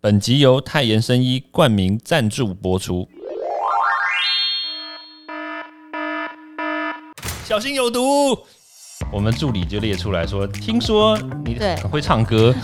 本集由泰妍生医冠名赞助播出。小心有毒！我们助理就列出来说，听说你对很会唱歌，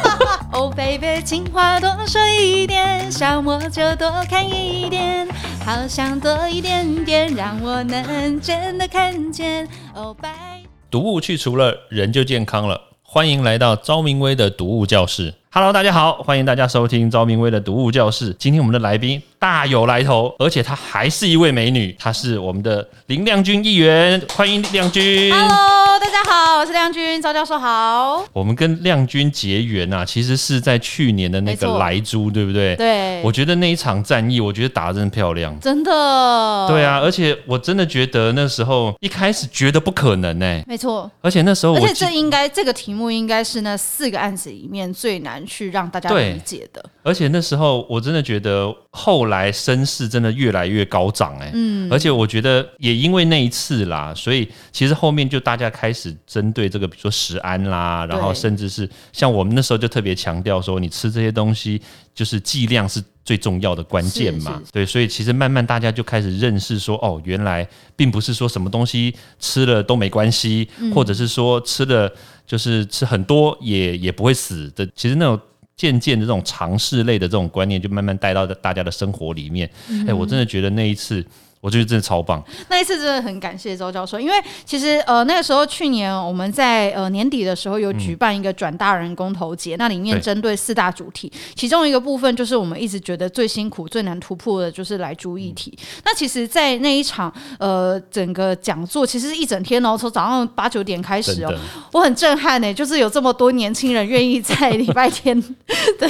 Oh、baby，情话多说一点，想我就多看一点，好想多一点点，让我能真的看见。哦、拜。毒物去除了，人就健康了。欢迎来到昭明威的毒物教室。Hello，大家好，欢迎大家收听昭明威的读物教室。今天我们的来宾大有来头，而且她还是一位美女，她是我们的林亮君议员，欢迎亮君。大家好，我是亮君，赵教授好。我们跟亮君结缘啊，其实是在去年的那个莱猪，对不对？。对，我觉得那一场战役，我觉得打得真漂亮。真的，对，啊，而且我真的觉得那时候一开始觉得不可能呢、没错。而且那时候我记而且这应该这个题目应该是那四个案子里面最难去让大家理解的。而且那时候我真的觉得后来声势真的越来越高涨哎、嗯，而且我觉得也因为那一次啦，所以其实后面就大家开始针对这个，比如说食安啦，然后甚至是像我们那时候就特别强调说，你吃这些东西就是剂量是最重要的关键嘛。对，所以其实慢慢大家就开始认识说，哦，原来并不是说什么东西吃了都没关系，嗯。或者是说吃了就是吃很多也也不会死的。其实那种渐渐的这种尝试类的这种观念，就慢慢带到大家的生活里面。嗯哎、我真的觉得那一次，我觉得真的超棒。那一次真的很感谢周教授，因为其实呃那个时候去年我们在呃年底的时候有举办一个转大人公投节，那里面针对四大主题，其中一个部分就是我们一直觉得最辛苦、最难突破的就是来猪议题。那其实，在那一场呃整个讲座，其实一整天哦，从早上八九点开始哦，，我很震撼呢，就是有这么多年轻人愿意在 礼拜天，对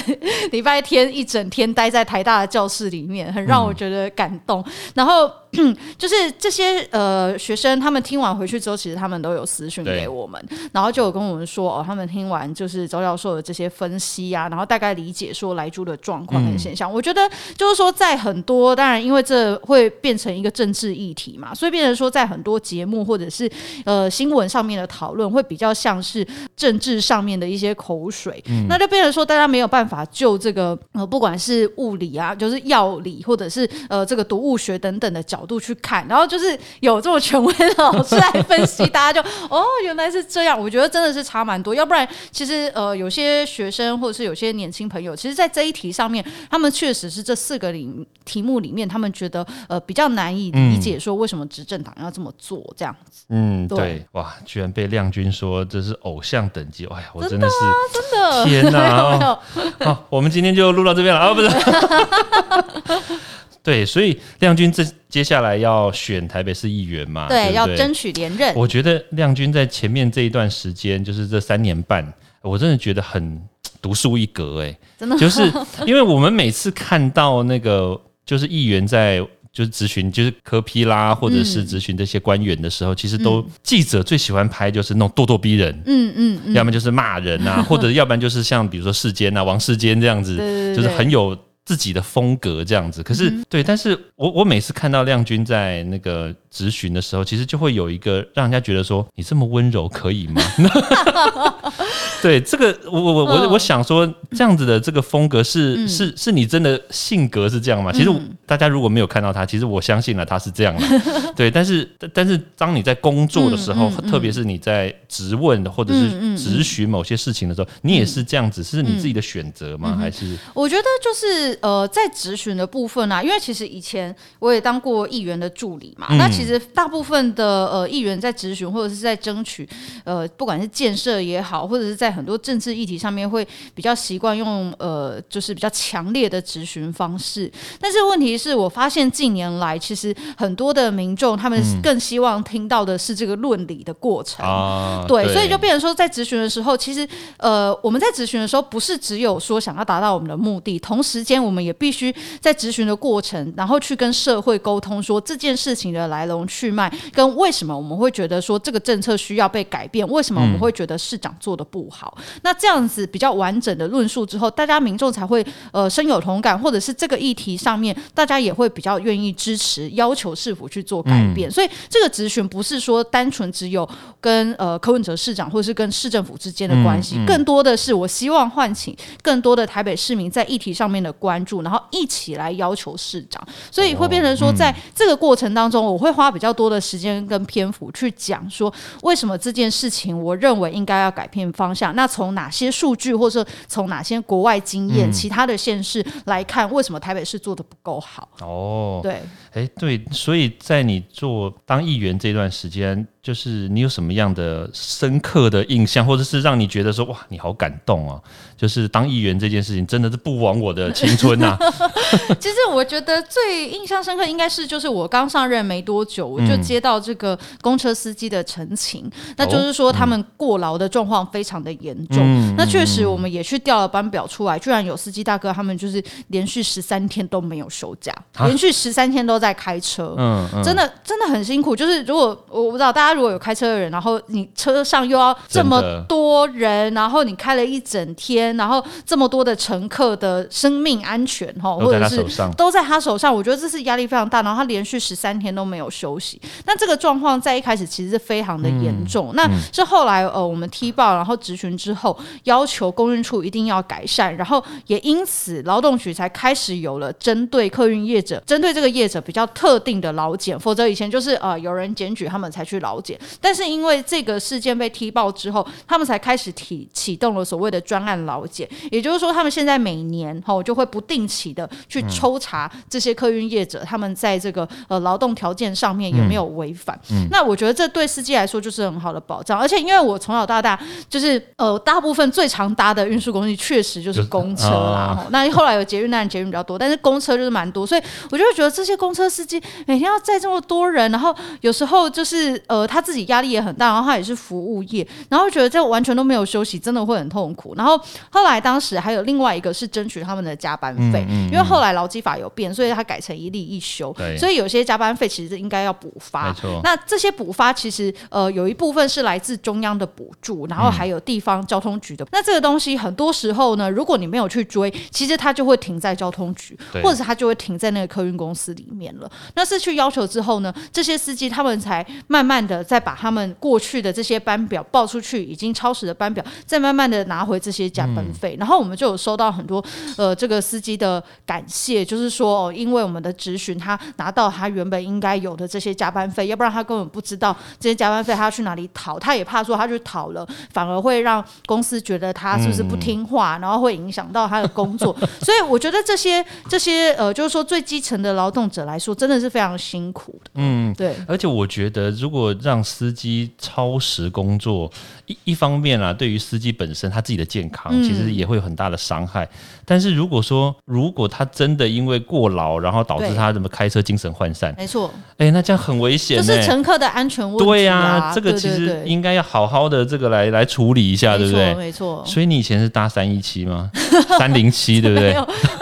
礼拜天一整天待在台大的教室里面，很让我觉得感动。然后 就是这些呃学生，他们听完回去之后，其实他们都有私讯给我们，然后就有跟我们说哦，他们听完就是周教授的这些分析啊，然后大概理解说来猪的状况跟现象。我觉得就是说，在很多当然因为这会变成一个政治议题嘛，所以变成说在很多节目或者是呃新闻上面的讨论会比较像是政治上面的一些口水，那就变成说大家没有办法就这个呃不管是物理啊，就是药理或者是呃这个毒物学等等的角度去看，然后就是有这么权威的老师来分析，大家就 哦原来是这样，我觉得真的是差蛮多，要不然其实呃有些学生或者是有些年轻朋友，其实在这一题上面，他们确实是这四个里题目里面，他们觉得呃比较难以理解说为什么执政党要这么做这样子，嗯，对。对，哇，居然被亮君说这是偶像等级，哎呀，我真真的是真的。天哪 好，我们今天就录到这边了啊，不是。对，所以亮君这接下来要选台北市议员嘛？对对，不对要争取连任。我觉得亮君在前面这一段时间，就是这三年半，我真的觉得很 独树一格哎、真的就是 因为我们每次看到那个就是议员在。就是咨询，就是科批啦，或者是咨询这些官员的时候，其实都记者最喜欢拍就是那种咄咄逼人，嗯嗯嗯，要么就是骂人啊，或者要不然就是像比如说世坚啊、王世坚这样子，就是很有自己的风格这样子。可是、对，但是我我每次看到亮君在那个质询的时候，其实就会有一个让人家觉得说你这么温柔可以吗？对，这个我我我我嗯我想说这样子的这个风格是、是是你真的性格是这样吗？其实嗯大家如果没有看到他，其实我相信了他是这样的。对，但是但但是当你在工作的时候，特别是你在质问或者是质询某些事情的时候，你也是这样子，是你自己的选择嗯吗？还是我觉得就是呃，在质询的部分啊，因为其实以前我也当过议员的助理嘛，嗯那其实大部分的呃议员在质询或者是在争取呃，不管是建设也好，或者是在很多政治议题上面，会比较习惯用呃，就是比较强烈的质询方式。但是问题是我发现近年来，其实很多的民众他们更希望听到的是这个论理的过程。啊？对，所以就变成说，在咨询的时候，其实呃，我们在咨询的时候，不是只有说想要达到我们的目的，同时间间，我们也必须在质询的过程，然后去跟社会沟通，说这件事情的来龙去脉，跟为什么我们会觉得说这个政策需要被改变，为什么我们会觉得市长做的不好。那这样子比较完整的论述之后，大家民众才会呃深有同感，或者是这个议题上面，大家也会比较愿意支持，要求市府去做改变。所以这个质询不是说单纯只有跟呃柯文哲市长或者是跟市政府之间的关系，更多的是我希望唤起更多的台北市民在议题上面的关注，然后一起来要求市长。所以会变成说，在这个过程当中，我会花比较多的时间跟篇幅去讲说，为什么这件事情我认为应该要改变方向。那从哪些数据，或者从哪些国外经验、其他的县市来看，为什么台北市做的不够好？哦，对，哎，对，所以在你做当议员这段时间。就是你有什么样的深刻的印象，或者是让你觉得说哇，你好感动哦。就是当议员这件事情，真的是不枉我的青春呐。其实我觉得最印象深刻应该是，就是我刚上任没多久，我就接到这个公车司机的陈情，那就是说他们过劳的状况非常的严重。那确实，我们也去调了班表出来，居然有司机大哥他们就是连续十三天都没有休假，连续十三天都在开车。嗯，真的真的很辛苦。就是如果我不知道大家。如果有开车的人，然后你车上又要这么多人，然后你开了一整天，然后这么多的乘客的生命安全哈，或者是都在他手上，我觉得这是压力非常大。然后他连续十三天都没有休息，那这个状况在一开始其实是非常的严重。那是后来呃我们踢爆，然后质询之后，要求公运处一定要改善，然后也因此劳动局才开始有了针对客运业者，针对这个业者比较特定的劳检，否则以前就是呃有人检举他们才去劳。但是因为这个事件被踢爆之后，他们才开始提启动了所谓的专案劳检，也就是说，他们现在每年哈就会不定期的去抽查这些客运业者，他们在这个呃劳动条件上面有没有违反。那我觉得这对司机来说就是很好的保障，而且因为我从小到大就是呃大部分最常搭的运输工具确实就是公车啦。那后来有捷运，当然捷运比较多，但是公车就是蛮多，所以我就会觉得这些公车司机每天要载这么多人，然后有时候就是呃。他自己压力也很大，然后他也是服务业，然后觉得这完全都没有休息，真的会很痛苦。然后后来当时还有另外一个是争取他们的加班费，因为后来劳基法有变，所以他改成一例一休，所以有些加班费其实应该要补发。那这些补发其实呃有一部分是来自中央的补助，然后还有地方交通局的。那这个东西很多时候呢，如果你没有去追，其实它就会停在交通局，或者是它就会停在那个客运公司里面了。那是去要求之后呢，这些司机他们才慢慢的。再把他们过去的这些班表报出去，已经超时的班表，再慢慢的拿回这些加班费，然后我们就有收到很多呃这个司机的感谢，就是说哦，因为我们的咨询，他拿到他原本应该有的这些加班费，要不然他根本不知道这些加班费他要去哪里讨，他也怕说他去讨了，反而会让公司觉得他是不是不听话，然后会影响到他的工作，所以我觉得这些这些呃，就是说最基层的劳动者来说，真的是非常辛苦的。嗯，对，而且我觉得如果让让司机超时工作，一一方面啊，对于司机本身他自己的健康，其实也会有很大的伤害。但是如果说，如果他真的因为过劳，然后导致他怎么开车精神涣散，没错，哎，那这样很危险，就是乘客的安全问题。对呀，这个其实应该要好好的这个来来处理一下，对不对？没错。所以你以前是搭三一七吗？三零七对不对？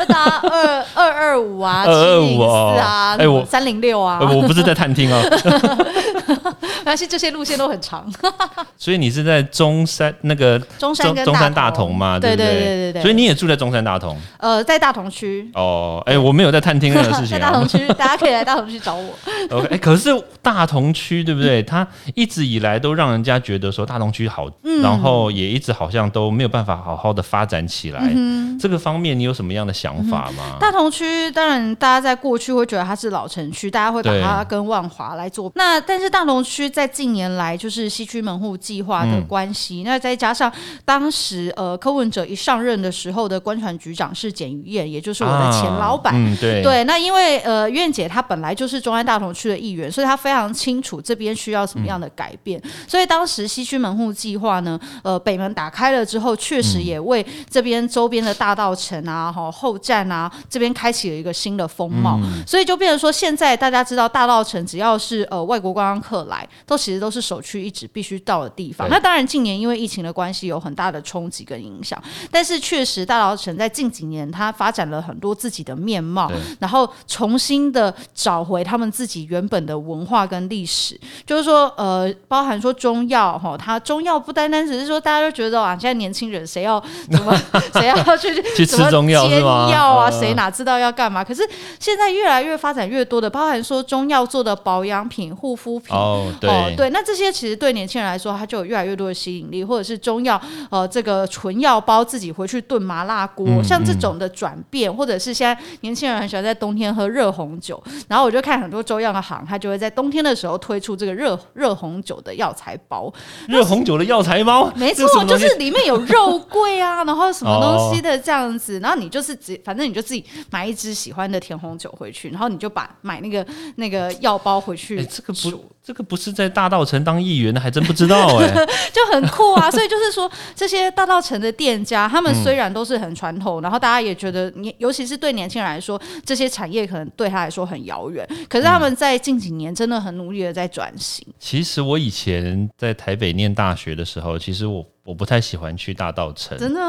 搭二二二五啊，二二五啊，哎我三零六啊，我不是在探听哦。但是这些路线都很长，所以你是在中山那个中山中山大同嘛？对对对对对。所以你也住在中山大同？呃，在大同区。哦，哎，我没有在探听任何事情。在大同区，大家可以来大同区找我。OK，哎，可是大同区对不对？它一直以来都让人家觉得说大同区好，然后也一直好像都没有办法好好的发展起来。这个方面你有什么样的想法吗？大同区当然大家在过去会觉得它是老城区，大家会把它跟万华来做。那但是大同区在近年来就是西区门户计划的关系，那再加上当时呃柯文哲一上任的时候的官船局长是简于燕，也就是我的前老板。对对，那因为呃燕姐她本来就是中安大同区的议员，所以她非常清楚这边需要什么样的改变。所以当时西区门户计划呢，呃北门打开了之后，确实也为这边周边的大道城啊、哈后站啊这边开启了一个新的风貌。所以就变成说，现在大家知道大道城只要是呃外国观光客来。都其实都是首屈一指必须到的地方。那当然，近年因为疫情的关系，有很大的冲击跟影响，但是确实大稻城在近几年它发展了很多自己的面貌，然后重新的找回他们自己原本的文化跟历史。就是说，呃，包含说中药哈，它中药不单单只是说大家都觉得啊，现在年轻人谁要怎么 谁要去 去吃中药是煎？药啊，呃谁哪知道要干嘛？可是现在越来越发展越多的，包含说中药做的保养品、护肤品。哦，对、哦，对，那这些其实对年轻人来说，它就有越来越多的吸引力，或者是中药，呃，这个纯药包自己回去炖麻辣锅，嗯像这种的转变，或者是现在年轻人很喜欢在冬天喝热红酒，然后我就看很多中药的行，它就会在冬天的时候推出这个热热红酒的药材包，热红酒的药材包，没错就是里面有肉桂啊，然后什么东西的这样子，然后你就是只反正你就自己买一支喜欢的甜红酒回去，然后你就把买那个那个药包回去哎，这个煮。不，这个不是在大道城当议员的，还真不知道哎、就很酷啊。所以就是说，这些大道城的店家，他们虽然都是很传统，然后大家也觉得你，尤其是对年轻人来说，这些产业可能对他来说很遥远，可是他们在近几年真的很努力的在转型。其实我以前在台北念大学的时候，其实我我不太喜欢去大道城。真的，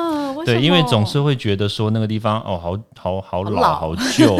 对，因为总是会觉得说那个地方哦，好好好老，老好旧，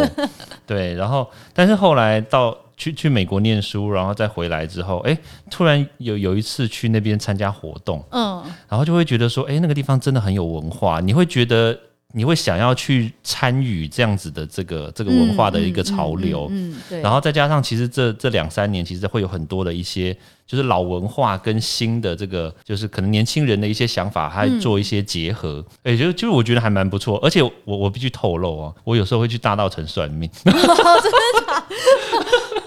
对。然后，但是后来到去去美国念书，然后再回来之后，哎，突然有有一次去那边参加活动，嗯，然后就会觉得说，哎，那个地方真的很有文化，你会觉得你会想要去参与这样子的这个这个文化的一个潮流。嗯，嗯对，然后再加上，其实这这两三年，其实会有很多的一些，就是老文化跟新的这个，就是可能年轻人的一些想法，还做一些结合。哎、就就是我觉得还蛮不错。而且我我必须透露哦，我有时候会去大道城算命。哦，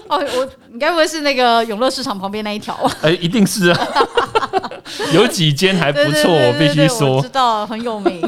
我你该不会是那个永乐市场旁边那一条吧？哎、一定是啊，有几间还不错，我必须说我。知道很有名。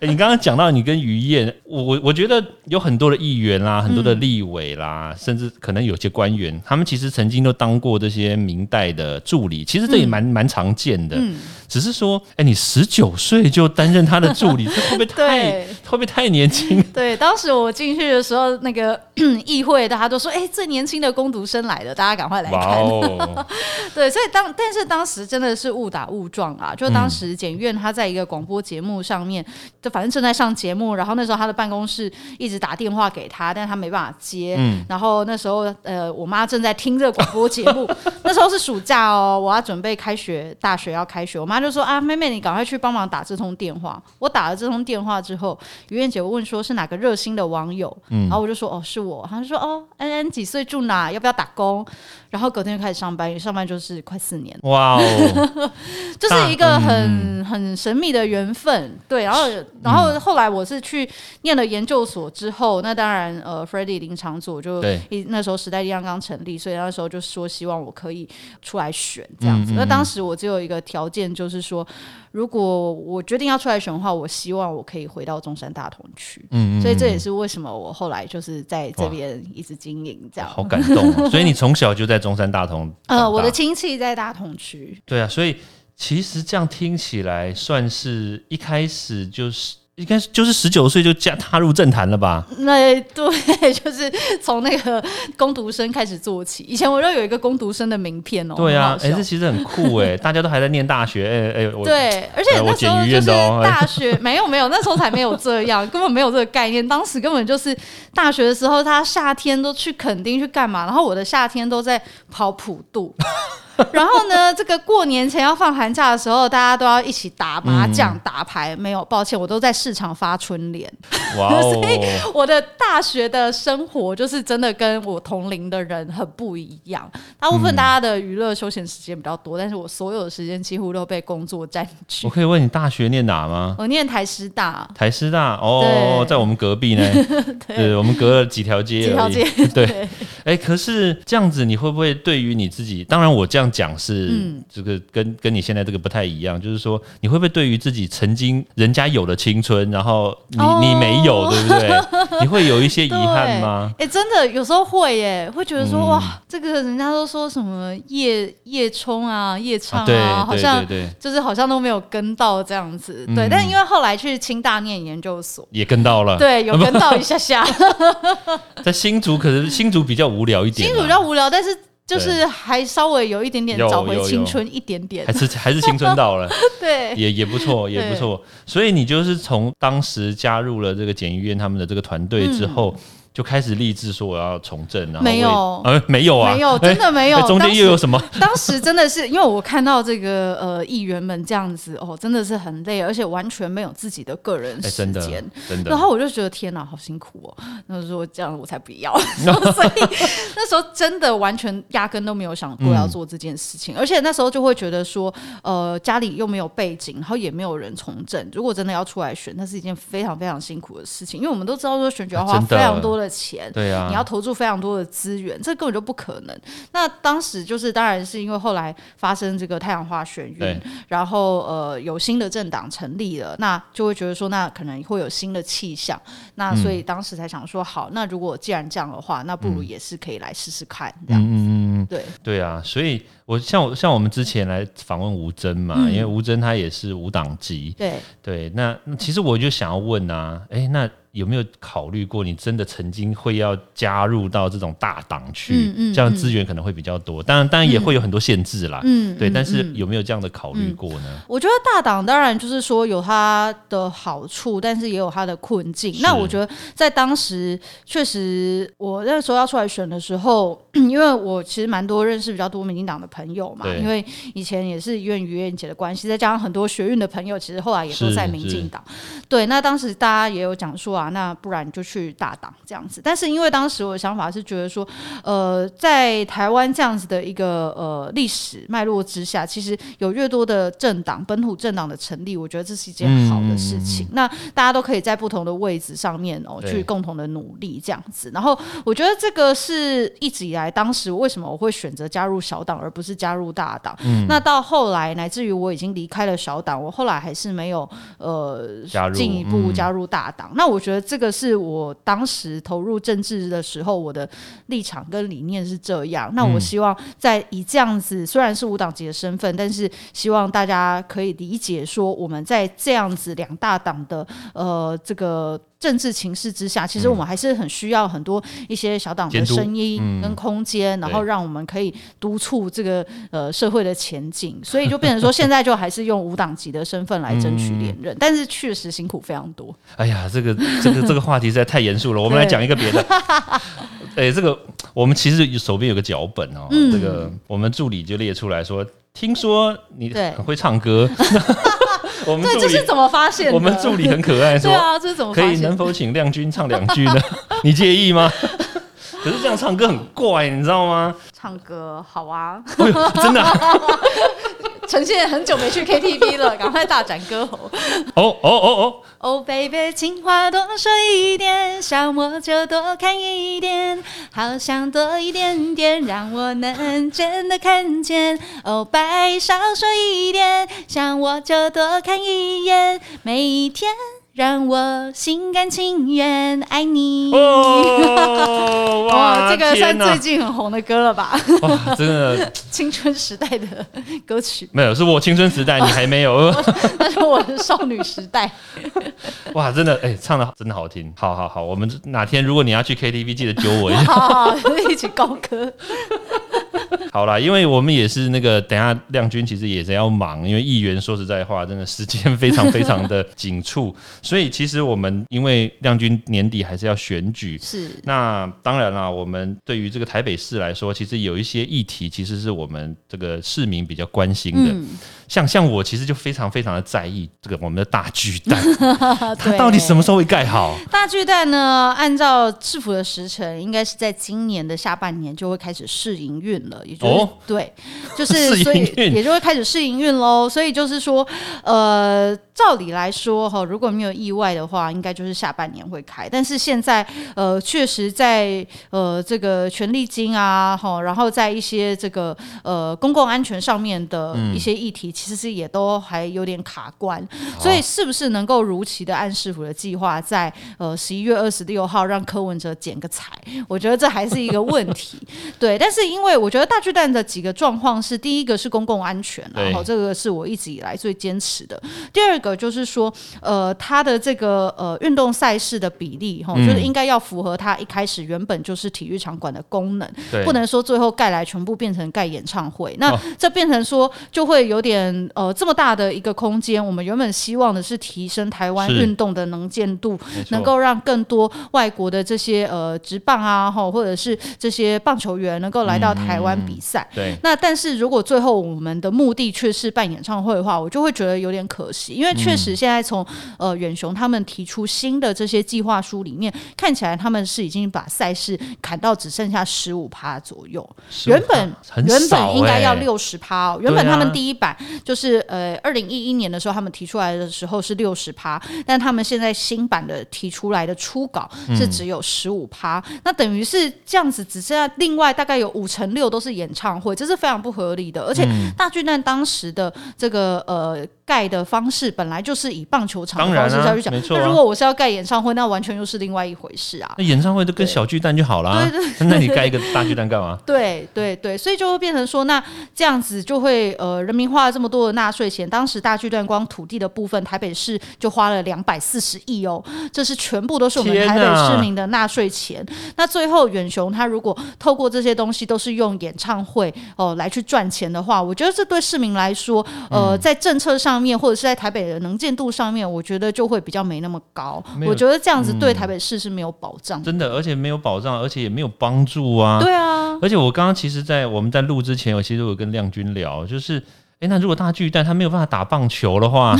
欸你刚刚讲到你跟于燕，我我我觉得有很多的议员啦，很多的立委啦，甚至可能有些官员，他们其实曾经都当过这些明代的助理，其实这也蛮蛮、常见的。嗯只是说，哎、你十九岁就担任他的助理，这会不会太会不会太年轻？对，当时我进去的时候，那个 议会大家都说：“哎、最年轻的攻读生来了，大家赶快来看。哦，对，所以当但是当时真的是误打误撞啊！就当时检院他在一个广播节目上面，就反正正在上节目，然后那时候他的办公室一直打电话给他，但他没办法接。嗯。然后那时候呃，我妈正在听这个广播节目，那时候是暑假哦，我要准备开学，大学要开学，我妈就说啊，妹妹你赶快去帮忙打这通电话。我打了这通电话之后，于燕姐问说是哪个热心的网友，然后我就说哦是我，她就说哦安安几岁住哪，要不要打工？然后隔天就开始上班，上班就是快四年，哇哦，就是一个很、很神秘的缘分。对，然后然后后来我是去念了研究所之后，那当然呃 f r e d d y 林长佐就一那时候时代力量刚成立，所以那时候就说希望我可以出来选这样子。那当时我只有一个条件，就是说如果我决定要出来选的话，我希望我可以回到中山大同区。嗯所以这也是为什么我后来就是在这边一直经营这样。好感动哦！所以你从小就在中山大同大，呃，我的亲戚在大同区，对啊，所以其实这样听起来，算是一开始就是应该就是十九岁就加踏入政坛了吧？那对，就是从那个攻读生开始做起。以前我都有一个攻读生的名片哦。对啊，哎、这其实很酷哎，大家都还在念大学，哎、哎、我对，而且那时候就是大学，没有没有，那时候才没有这样，根本没有这个概念。当时根本就是大学的时候，他夏天都去垦丁去干嘛，然后我的夏天都在跑普渡。然后呢，这个过年前要放寒假的时候，大家都要一起打麻将、打牌。没有，抱歉，我都在市场发春联。哇哦，我的大学的生活就是真的跟我同龄的人很不一样。大部分大家的娱乐休闲时间比较多，但是我所有的时间几乎都被工作占据我。可以问你大学念哪吗？我念台师大，台师大哦，在我们隔壁呢，对，我们隔了几条街而已。几条街对，哎、可是这样子，你会不会对于你自己？当然，我这样讲是、嗯这个跟跟你现在这个不太一样，就是说，你会不会对于自己曾经人家有的青春，然后你、哦你没有，对不对？你会有一些遗憾吗？哎、真的有时候会耶，会觉得说、嗯哇，这个人家都说什么夜夜冲啊、夜唱啊，对好像就是好像都没有跟到这样子。对，嗯但因为后来去清大念研究所，也跟到了。对，有跟到一下下。在新竹，可是新竹比较无聊一点啊。新竹比较无聊，但是就是还稍微有一点点有找回青春一点点。还，是还是青春到了，对，也也不错，也不错。所以你就是从当时加入了这个检医院他们的这个团队之后。就开始立志说我要从政，然后没有呃，没有啊，没有，哎 真的没有哎。中间又有什么？当时真的是，因为我看到这个呃议员们这样子哦，真的是很累，而且完全没有自己的个人哎，时间。，真的然。后我就觉得天哪，好辛苦哦。那时候这样我才不要，所以那时候真的完全压根都没有想过要做这件事情，而且那时候就会觉得说，呃，家里又没有背景，然后也没有人从政，如果真的要出来选，那是一件非常非常辛苦的事情，因为我们都知道说选举要花非常多的钱，对啊，你要投注非常多的资源，这根本就不可能。那当时就是，当然是因为后来发生这个太阳花学对运，然后呃有新的政党成立了，那就会觉得说，那可能会有新的气象。那所以当时才想说，好，那如果既然这样的话，那不如也是可以来试试看这样。嗯嗯嗯，对，对啊，所以我像我像我们之前来访问吴征嘛，嗯。因为吴征他也是无党籍，对，对，那那其实我就想要问啊，哎，那有没有考虑过，你真的曾经会要加入到这种大党去，嗯嗯这样资源可能会比较多，当然当然也会有很多限制啦，对，嗯对但是嗯有没有这样的考虑过呢？我觉得大党当然就是说有它的好处，但是也有它的困境。是。那我觉得在当时确实，我那时候要出来选的时候，因为我其实蛮多认识比较多民进党的朋友嘛，因为以前也是院于院姐的关系，再加上很多学院的朋友，其实后来也都在民进党。对，那当时大家也有讲说啊，那不然就去大党这样子。但是因为当时我的想法是觉得说，呃，在台湾这样子的一个呃历史脉络之下，其实有越多的政党、本土政党的成立，我觉得这是一件好的事情。那大家都可以在不同的位置上面哦，去共同的努力这样子。然后我觉得这个是一直以来，当时为什么我会选择加入小党而不是加入大党？那到后来，乃至于我已经离开了小党，我后来还是没有呃进一步嗯加入大党。那我觉得这个是我当时投入政治的时候，我的立场跟理念是这样。那我希望在以这样子，虽然是无党籍的身份，但是希望大家可以理解说，我们在这样子两大党的呃这个。政治情势之下，其实我们还是很需要很多一些小党的声音跟空间，然后对让我们可以督促这个呃社会的前进。所以就变成说，现在就还是用无党籍的身份来争取连任，但是确实辛苦非常多。哎呀，这个这个这个话题实在太严肃了，我们来讲一个别的。哎，这个我们其实手边有个脚本哦，嗯。这个我们助理就列出来说，听说你对。很会唱歌，我们对，这是怎么发现的？我们助理很可爱，说对啊，这是怎么可以能？否请亮君唱两句呢？你介意吗？可是这样唱歌很怪，你知道吗？唱歌好啊，哎，真的啊 呈现很久没去 KTV 了，赶快大展歌喉。哦哦哦哦，Oh baby，情话多说一点，想我就多看一点，好想多一点点，让我能真的看见。Oh，白少说一点，想我就多看一眼，每一天让我心甘情愿爱你。哦 哇，哦，这个算最近很红的歌了吧？哇，真的 青春时代的歌曲，没有，是我青春时代，你还没有。那是我的少女时代。哇，真的，哎、唱的真的好听。好好好，我们哪天如果你要去 KTV，记得揪我一下。好好，一起高歌。好啦，因为我们也是那个，等下亮君其实也是要忙，因为议员说实在话，真的时间非常非常的紧促，所以其实我们因为亮君年底还是要选举。是那当然啦，我们对于这个台北市来说，其实有一些议题，其实是我们这个市民比较关心的。嗯像像我其实就非常非常的在意这个我们的大巨蛋，它对到底什么时候会盖好？大巨蛋呢？按照市府的时程，应该是在今年的下半年就会开始试营运了，也就是、哦对，就是 所以也就会开始试营运喽。所以就是说，呃，照理来说哈，如果没有意外的话，应该就是下半年会开。但是现在呃，确实在呃这个权利金啊，哈，然后在一些这个呃公共安全上面的一些议题，其实也都还有点卡关。所以是不是能够如期的按市府的计划，在呃十一月二十六号让柯文哲剪个彩？我觉得这还是一个问题。对，但是因为我觉得大巨蛋的几个状况是：第一个是公共安全，然后这个是我一直以来最坚持的；第二个就是说，呃，它的这个呃运动赛事的比例，哈、嗯。就是应该要符合它一开始原本就是体育场馆的功能，不能说最后盖来全部变成盖演唱会，那哦。这变成说就会有点呃这么大的一个空间，我们原本希望的是提升台湾运动的能见度，能够让更多外国的这些呃职棒啊，哈，或者是这些棒球员能够来到台湾比赛。对。那但是如果最后我们的目的却是办演唱会的话，我就会觉得有点可惜，因为确实现在从呃远雄他们提出新的这些计划书里面，看起来他们是已经把赛事砍到只剩下十五趴左右。原本原本应该要欸。六十趴哦，原本他们第一版就是呃二零一一年的时候他们提出来的时候是六十趴，但他们现在新版的提出来的初稿嗯。是只有十五趴，那等于是这样子，只剩下另外大概有五成六都是演唱会，这是非常不合理的。而且嗯大巨蛋当时的这个呃盖的方式本来就是以棒球场方式下去讲，那如果我是要盖演唱会，那完全又是另外一回事啊。那演唱会都跟小巨蛋就好啦。那你盖一个大巨蛋干嘛？对对对，所以就会变成说，那这样子就会呃，人民花了这么多的纳税钱，当时大巨蛋光土地的部分，台北市就花了两百四十亿哦，这是全部都是我们台北市民的纳税钱。那最后远雄他如果透过这些东西都是用演唱会哦、来去赚钱的话，我觉得这对市民来说，嗯呃，在政策上面或者是在台北的能见度上面，我觉得就会比较没那么高。我觉得这样子对台北市是没有保障的。真的，而且没有保障，而且也没有帮助啊。对啊，而且我刚刚其实，在我们在录之前，我其实有跟亮君聊，就是。诶，那如果大巨蛋他没有办法打棒球的话，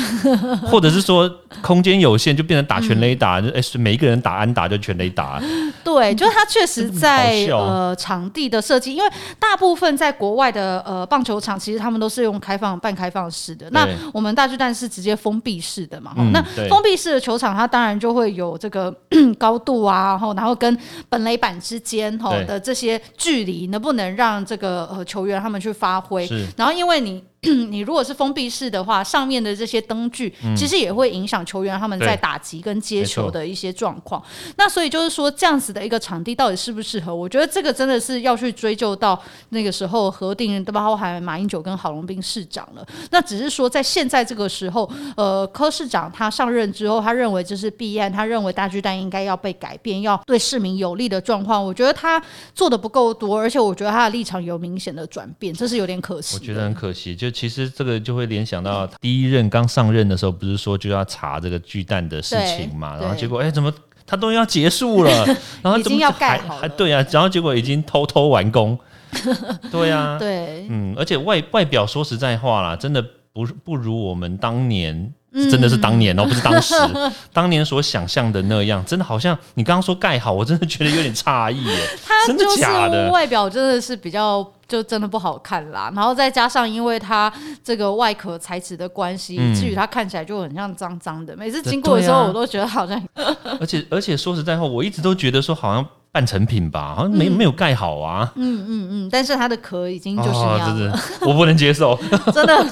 或者是说空间有限，就变成打全垒打，就诶，每一个人打安打就全垒打，对，就是它确实在呃场地的设计，因为大部分在国外的呃棒球场，其实他们都是用开放半开放式的。那我们大巨蛋是直接封闭式的嘛？嗯那封闭式的球场，它当然就会有这个 高度啊，然后然后跟本垒板之间吼的这些距离，能不能让这个呃球员他们去发挥？然后因为你 你如果是封闭式的话，上面的这些灯具、其实也会影响球员他们在打击跟接球的一些状况。那所以就是说，这样子的一个场地到底适不适合？我觉得这个真的是要去追究到那个时候核定，包含马英九跟郝龙斌市长了。那只是说，在现在这个时候，呃，柯市长他上任之后，他认为这是弊案，他认为大巨蛋应该要被改变，要对市民有利的状况。我觉得他做的不够多，而且我觉得他的立场有明显的转变，这是有点可惜。我觉得很可惜。就其实这个就会联想到第一任刚上任的时候，不是说就要查这个巨蛋的事情嘛，然后结果哎、怎么他都要结束了，然后怎么已经要盖还好对啊，然后结果已经偷偷完工，对啊，对，嗯，而且外外表说实在话啦，真的不不如我们当年。真的是当年哦，不是当时，当年所想象的那样，真的好像你刚刚说盖好，我真的觉得有点诧异耶。真的它就是假的？外表真的是比较就真的不好看啦，然后再加上因为它这个外壳材质的关系，嗯以至于它看起来就很像脏脏的。每次经过的时候，我都觉得好像 而且而且说实在话，我一直都觉得说好像半成品吧，好像没、没有盖好啊。嗯嗯嗯，但是它的壳已经就是那哦，样了，真的我不能接受，真的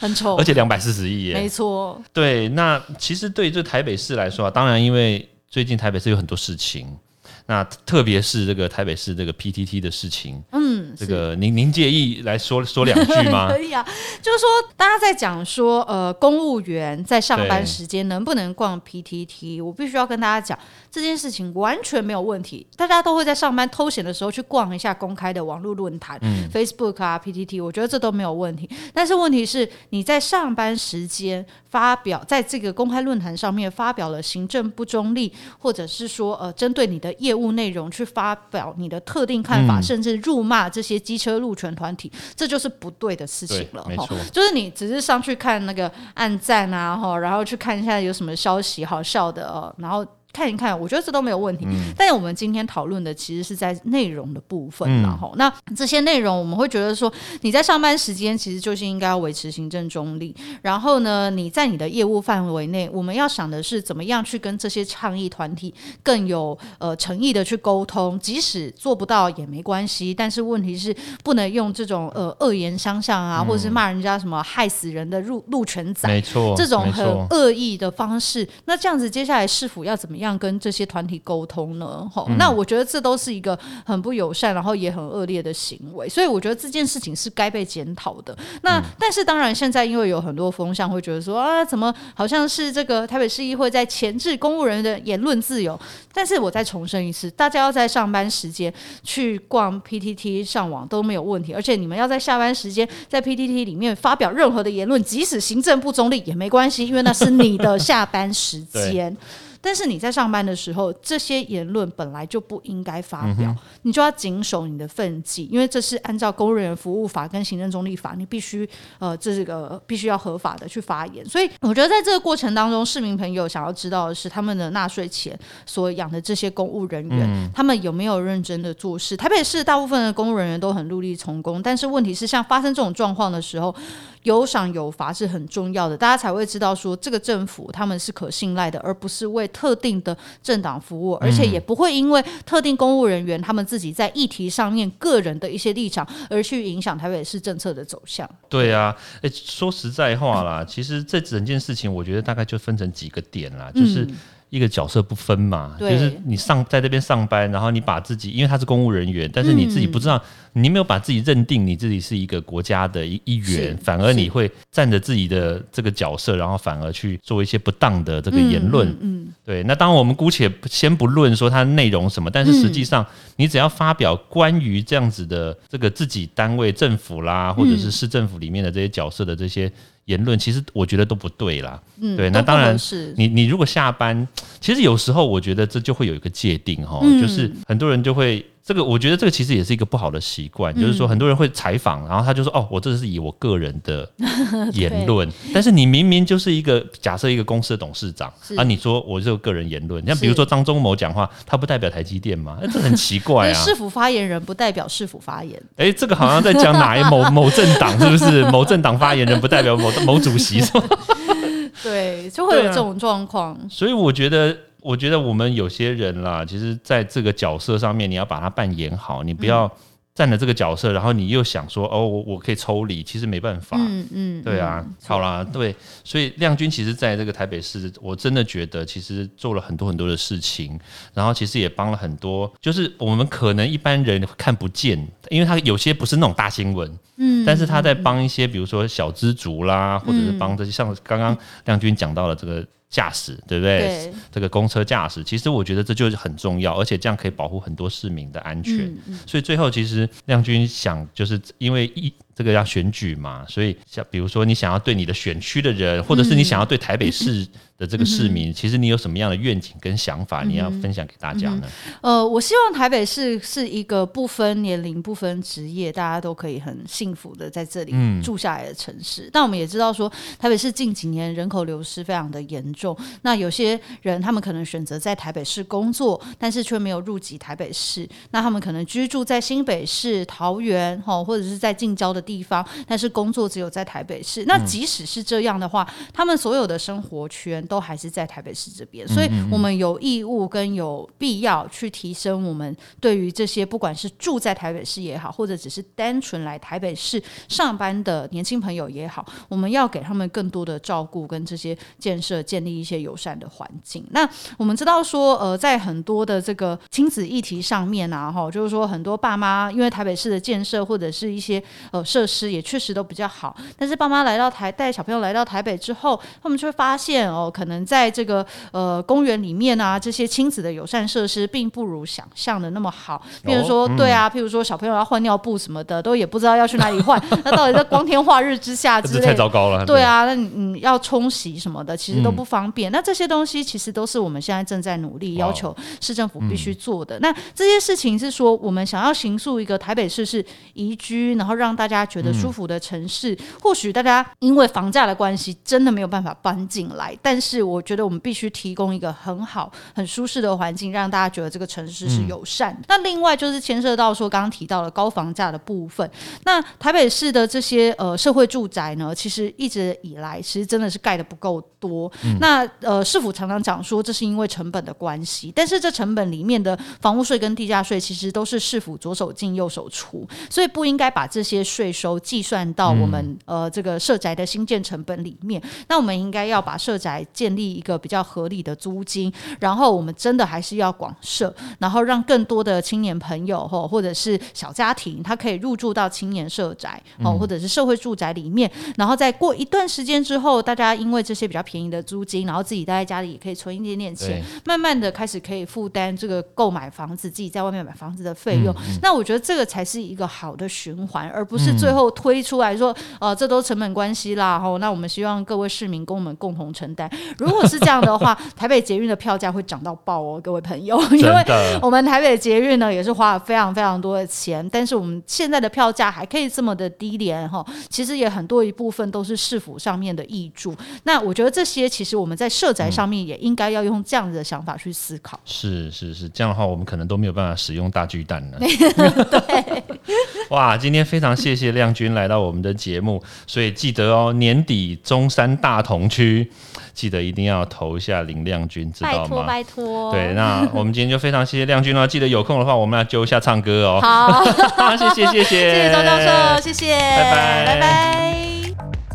很丑而。且两百四十亿没耶。错，对，那其实对这台北市来说啊，当然因为最近台北市有很多事情，那特别是这个台北市这个 PTT 的事情，嗯，这个您您介意来说说两句吗 可？以啊，就是说大家在讲说，呃，公务员在上班对时间能不能逛 PTT，我必须要跟大家讲，这件事情完全没有问题。大家都会在上班偷闲的时候去逛一下公开的网络论坛、f a c e b o o k 啊、PTT，我觉得这都没有问题。但是问题是，你在上班时间发表在这个公开论坛上面发表了行政不中立，或者是说呃针对你的业务内容去发表你的特定看法，甚至辱骂这些机车路权团体，这就是不对的事情了。哈就是你只是上去看那个暗赞啊，哈，然后去看一下有什么消息好笑的，哦，然后。看一看，我觉得这都没有问题。但是我们今天讨论的其实是在内容的部分，嗯。然后、那这些内容我们会觉得说，你在上班时间其实就是应该要维持行政中立，然后呢，你在你的业务范围内，我们要想的是怎么样去跟这些倡议团体更有呃诚意的去沟通，即使做不到也没关系，但是问题是不能用这种呃恶言相向啊，或者是骂人家什么害死人的入路权仔。没错，这种很恶意的方式，那这样子接下来市府要怎么样跟这些团体沟通呢？哈，那我觉得这都是一个很不友善，然后也很恶劣的行为。所以我觉得这件事情是该被检讨的。那但是当然，现在因为有很多风向会觉得说啊，怎么好像是这个台北市议会在前置公务人员的言论自由？但是我再重申一次，大家要在上班时间去逛 PTT 上网都没有问题，而且你们要在下班时间在 PTT 里面发表任何的言论，即使行政不中立也没关系，因为那是你的下班时 间。但是你在上班的时候，这些言论本来就不应该发表，你就要谨守你的分际，因为这是按照公务人员服务法跟行政中立法，你必须呃，这是个必须要合法的去发言。所以我觉得在这个过程当中，市民朋友想要知道的是，他们的纳税钱所养的这些公务人员，他们有没有认真的做事？台北市大部分的公务人员都很努力从公，但是问题是，像发生这种状况的时候。有赏有罚是很重要的，大家才会知道说这个政府他们是可信赖的，而不是为特定的政党服务，而且也不会因为特定公务人员他们自己在议题上面个人的一些立场而去影响台北市政策的走向。对啊，诶，说实在话啦，其实这整件事情，我觉得大概就分成几个点啦，就是。一个角色不分嘛，就是你上在这边上班，然后你把自己，因为他是公务人员，但是你自己不知道，你没有把自己认定你自己是一个国家的一一员，反而你会站着自己的这个角色，然后反而去做一些不当的这个言论。嗯，对。那当然我们姑且先不论说它内容什么，但是实际上你只要发表关于这样子的这个自己单位政府啦，或者是市政府里面的这些角色的这些。言论其实我觉得都不对啦，嗯，对，那当然是你你如果下班，其实有时候我觉得这就会有一个界定哈，就是很多人就会。这个我觉得这个其实也是一个不好的习惯，就是说很多人会采访，然后他就说：“哦，我这是以我个人的 言论。”但是你明明就是一个假设一个公司的董事长啊，你说我就个个人言论，像比如说张忠谋讲话，他不代表台积电吗？这很奇怪啊！市府发言人不代表市府发言。哎，这个好像在讲哪一 某某政党是不是？某政党发言人不代表某某主席是吗？对，就会有这种状况。所以我觉得。我觉得我们有些人啦，其实在这个角色上面，你要把它扮演好，你不要站了这个角色，然后你又想说哦，我我可以抽离，其实没办法。嗯嗯，对啊，好啦，对，所以亮君其实在这个台北市，我真的觉得其实做了很多很多的事情，然后其实也帮了很多，就是我们可能一般人看不见，因为他有些不是那种大新闻，嗯，但是他在帮一些，比如说小知足啦，或者是帮这些像刚刚亮君讲到了这个。驾驶对不对？这个公车驾驶，其实我觉得这就是很重要，而且这样可以保护很多市民的安全。所以最后，其实亮君想，就是因为一。这个要选举嘛，所以像比如说你想要对你的选区的人，或者是你想要对台北市 的这个市民，其实你有什么样的愿景跟想法，你要分享给大家呢？呃，我希望台北市是一个不分年龄、不分职业，大家都可以很幸福的在这里住下来的城市。但我们也知道说，台北市近几年人口流失非常的严重。那有些人他们可能选择在台北市工作，但是却没有入籍台北市。那他们可能居住在新北市、桃园，哈，或者是在近郊的。地方，但是工作只有在台北市。那即使是这样的话，他们所有的生活圈都还是在台北市这边。所以，我们有义务跟有必要去提升我们对于这些不管是住在台北市也好，或者只是单纯来台北市上班的年轻朋友也好，我们要给他们更多的照顾跟这些建设，建立一些友善的环境。那我们知道说，呃，在很多的这个亲子议题上面啊，哈，就是说很多爸妈因为台北市的建设或者是一些呃。设施也确实都比较好，但是爸妈来到台带小朋友来到台北之后，他们就会发现哦，可能在这个呃公园里面啊，这些亲子的友善设施并不如想象的那么好。譬如说，对啊，譬如说小朋友要换尿布什么的，都也不知道要去哪里换。那到底在光天化日之下之类，太糟糕了。对啊，那你要冲洗什么的，其实都不方便。那这些东西其实都是我们现在正在努力要求市政府必须做的。那这些事情是说，我们想要行塑一个台北市是宜居，然后让大家。觉得舒服的城市，或许大家因为房价的关系，真的没有办法搬进来。但是，我觉得我们必须提供一个很好、很舒适的环境，让大家觉得这个城市是友善。那另外就是牵涉到说，刚刚提到了高房价的部分。那台北市的这些呃社会住宅呢，其实一直以来其实真的是盖的不够多。那呃市府常常讲说，这是因为成本的关系。但是这成本里面的房屋税跟地价税，其实都是市府左手进右手出，所以不应该把这些税。税收计算到我们、呃这个社宅的新建成本里面。那我们应该要把社宅建立一个比较合理的租金，然后我们真的还是要广设，然后让更多的青年朋友或或者是小家庭，他可以入住到青年社宅哦，或者是社会住宅里面，然后再过一段时间之后，大家因为这些比较便宜的租金，然后自己待在家里也可以存一点点钱，慢慢的开始可以负担这个购买房子，自己在外面买房子的费用。那我觉得这个才是一个好的循环，而不是最后推出来说，呃，这都成本关系啦，吼，那我们希望各位市民跟我们共同承担。如果是这样的话，台北捷运的票价会涨到爆哦，各位朋友，因为我们台北捷运呢也是花了非常非常多的钱，但是我们现在的票价还可以这么的低廉哈，其实也很多一部分都是市府上面的益助。那我觉得这些其实我们在社宅上面也应该要用这样子的想法去思考。是是是，这样的话我们可能都没有办法使用大巨蛋了。对，哇，今天非常谢谢亮君来到我们的节目，所以记得哦，年底中山大同区，记得一定要投一下林亮君，知道吗？拜托拜托对，那我们今天就非常谢谢亮君了。记得有空的话，我们要揪一下唱歌哦。好，谢谢谢谢，谢谢周教授，谢谢，拜拜拜拜。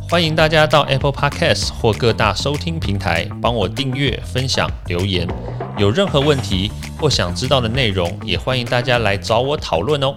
欢迎大家到 Apple Podcast 或各大收听平台帮我订阅、分享、留言。有任何问题或想知道的内容，也欢迎大家来找我讨论哦。